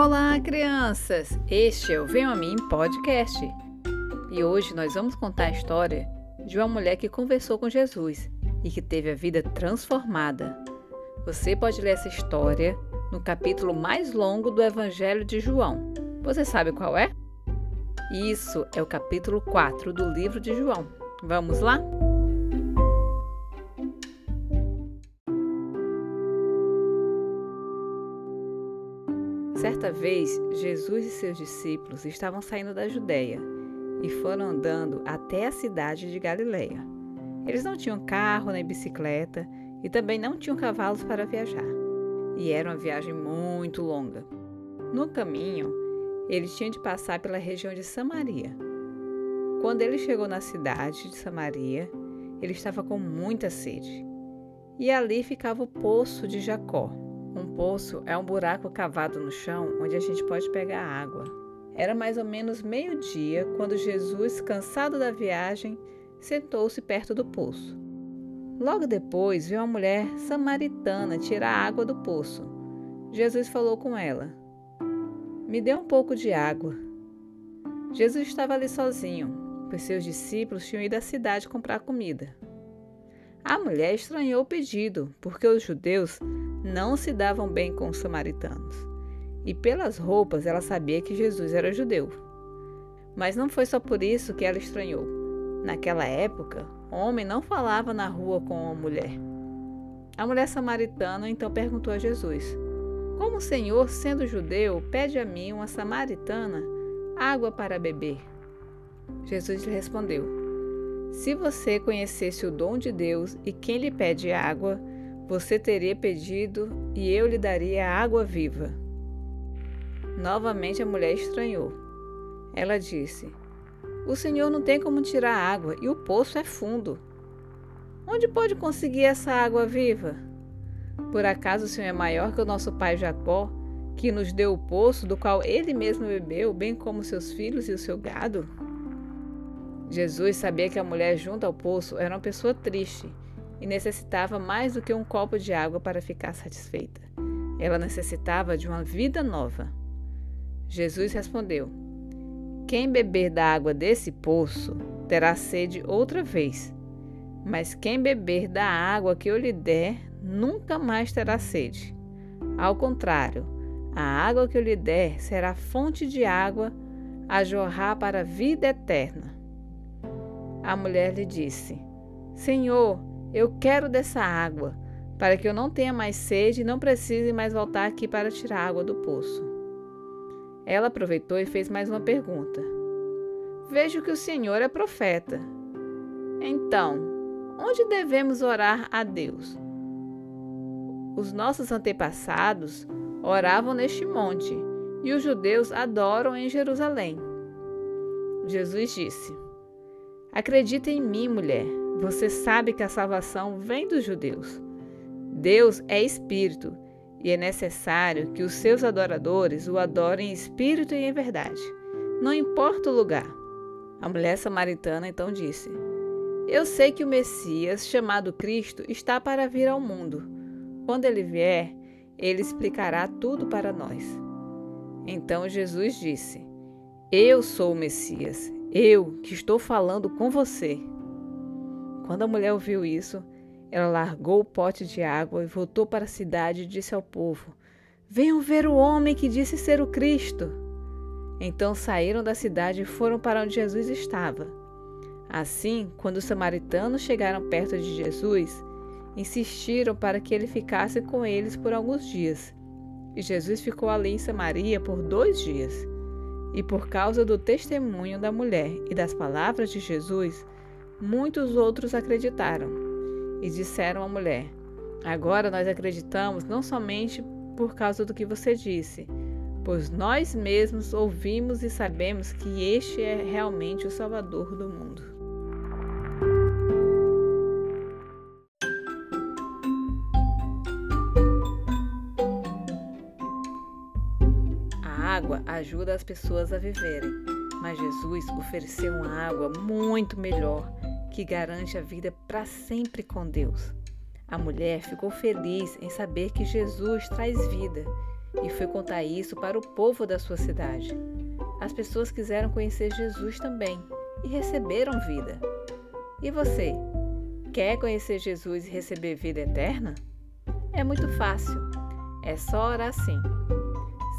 Olá, crianças! Este é o Venho a Mim Podcast. E hoje nós vamos contar a história de uma mulher que conversou com Jesus e que teve a vida transformada. Você pode ler essa história no capítulo mais longo do Evangelho de João. Você sabe qual é? Isso é o capítulo 4 do livro de João. Vamos lá? Certa vez, Jesus e seus discípulos estavam saindo da Judéia e foram andando até a cidade de Galiléia. Eles não tinham carro nem bicicleta e também não tinham cavalos para viajar. E era uma viagem muito longa. No caminho, eles tinham de passar pela região de Samaria. Quando ele chegou na cidade de Samaria, ele estava com muita sede. E ali ficava o poço de Jacó. Um poço é um buraco cavado no chão onde a gente pode pegar água. Era mais ou menos meio-dia quando Jesus, cansado da viagem, sentou-se perto do poço. Logo depois, viu uma mulher samaritana tirar água do poço. Jesus falou com ela: Me dê um pouco de água. Jesus estava ali sozinho, pois seus discípulos tinham ido à cidade comprar comida. A mulher estranhou o pedido, porque os judeus não se davam bem com os samaritanos. E pelas roupas ela sabia que Jesus era judeu. Mas não foi só por isso que ela estranhou. Naquela época, homem não falava na rua com uma mulher. A mulher samaritana então perguntou a Jesus: Como o Senhor, sendo judeu, pede a mim, uma samaritana, água para beber? Jesus lhe respondeu: Se você conhecesse o dom de Deus e quem lhe pede água, você teria pedido e eu lhe daria água viva. Novamente a mulher estranhou. Ela disse: O senhor não tem como tirar água e o poço é fundo. Onde pode conseguir essa água viva? Por acaso o senhor é maior que o nosso pai Jacó, que nos deu o poço do qual ele mesmo bebeu, bem como seus filhos e o seu gado? Jesus sabia que a mulher junto ao poço era uma pessoa triste e necessitava mais do que um copo de água para ficar satisfeita. Ela necessitava de uma vida nova. Jesus respondeu: Quem beber da água desse poço terá sede outra vez, mas quem beber da água que eu lhe der nunca mais terá sede. Ao contrário, a água que eu lhe der será fonte de água a jorrar para a vida eterna. A mulher lhe disse: Senhor, eu quero dessa água, para que eu não tenha mais sede e não precise mais voltar aqui para tirar água do poço. Ela aproveitou e fez mais uma pergunta. Vejo que o Senhor é profeta. Então, onde devemos orar a Deus? Os nossos antepassados oravam neste monte e os judeus adoram em Jerusalém. Jesus disse: Acredita em mim, mulher. Você sabe que a salvação vem dos judeus. Deus é espírito e é necessário que os seus adoradores o adorem em espírito e em verdade. Não importa o lugar. A mulher samaritana então disse: Eu sei que o Messias, chamado Cristo, está para vir ao mundo. Quando ele vier, ele explicará tudo para nós. Então Jesus disse: Eu sou o Messias, eu que estou falando com você. Quando a mulher ouviu isso, ela largou o pote de água e voltou para a cidade e disse ao povo: Venham ver o homem que disse ser o Cristo. Então saíram da cidade e foram para onde Jesus estava. Assim, quando os samaritanos chegaram perto de Jesus, insistiram para que ele ficasse com eles por alguns dias. E Jesus ficou ali em Samaria por dois dias. E por causa do testemunho da mulher e das palavras de Jesus, Muitos outros acreditaram e disseram à mulher: Agora nós acreditamos não somente por causa do que você disse, pois nós mesmos ouvimos e sabemos que este é realmente o Salvador do mundo. Água ajuda as pessoas a viverem, mas Jesus ofereceu uma água muito melhor que garante a vida para sempre com Deus. A mulher ficou feliz em saber que Jesus traz vida e foi contar isso para o povo da sua cidade. As pessoas quiseram conhecer Jesus também e receberam vida. E você? Quer conhecer Jesus e receber vida eterna? É muito fácil. É só orar assim.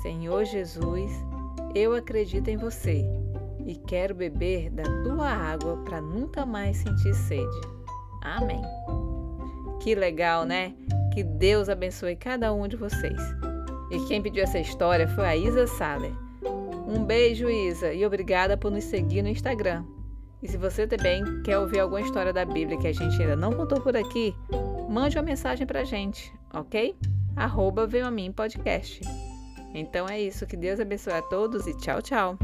Senhor Jesus, eu acredito em você e quero beber da tua água para nunca mais sentir sede. Amém. Que legal, né? Que Deus abençoe cada um de vocês. E quem pediu essa história foi a Isa Saler. Um beijo, Isa, e obrigada por nos seguir no Instagram. E se você também quer ouvir alguma história da Bíblia que a gente ainda não contou por aqui, mande uma mensagem pra gente, ok? Arroba Veio a Mim Podcast. Então é isso, que Deus abençoe a todos e tchau, tchau!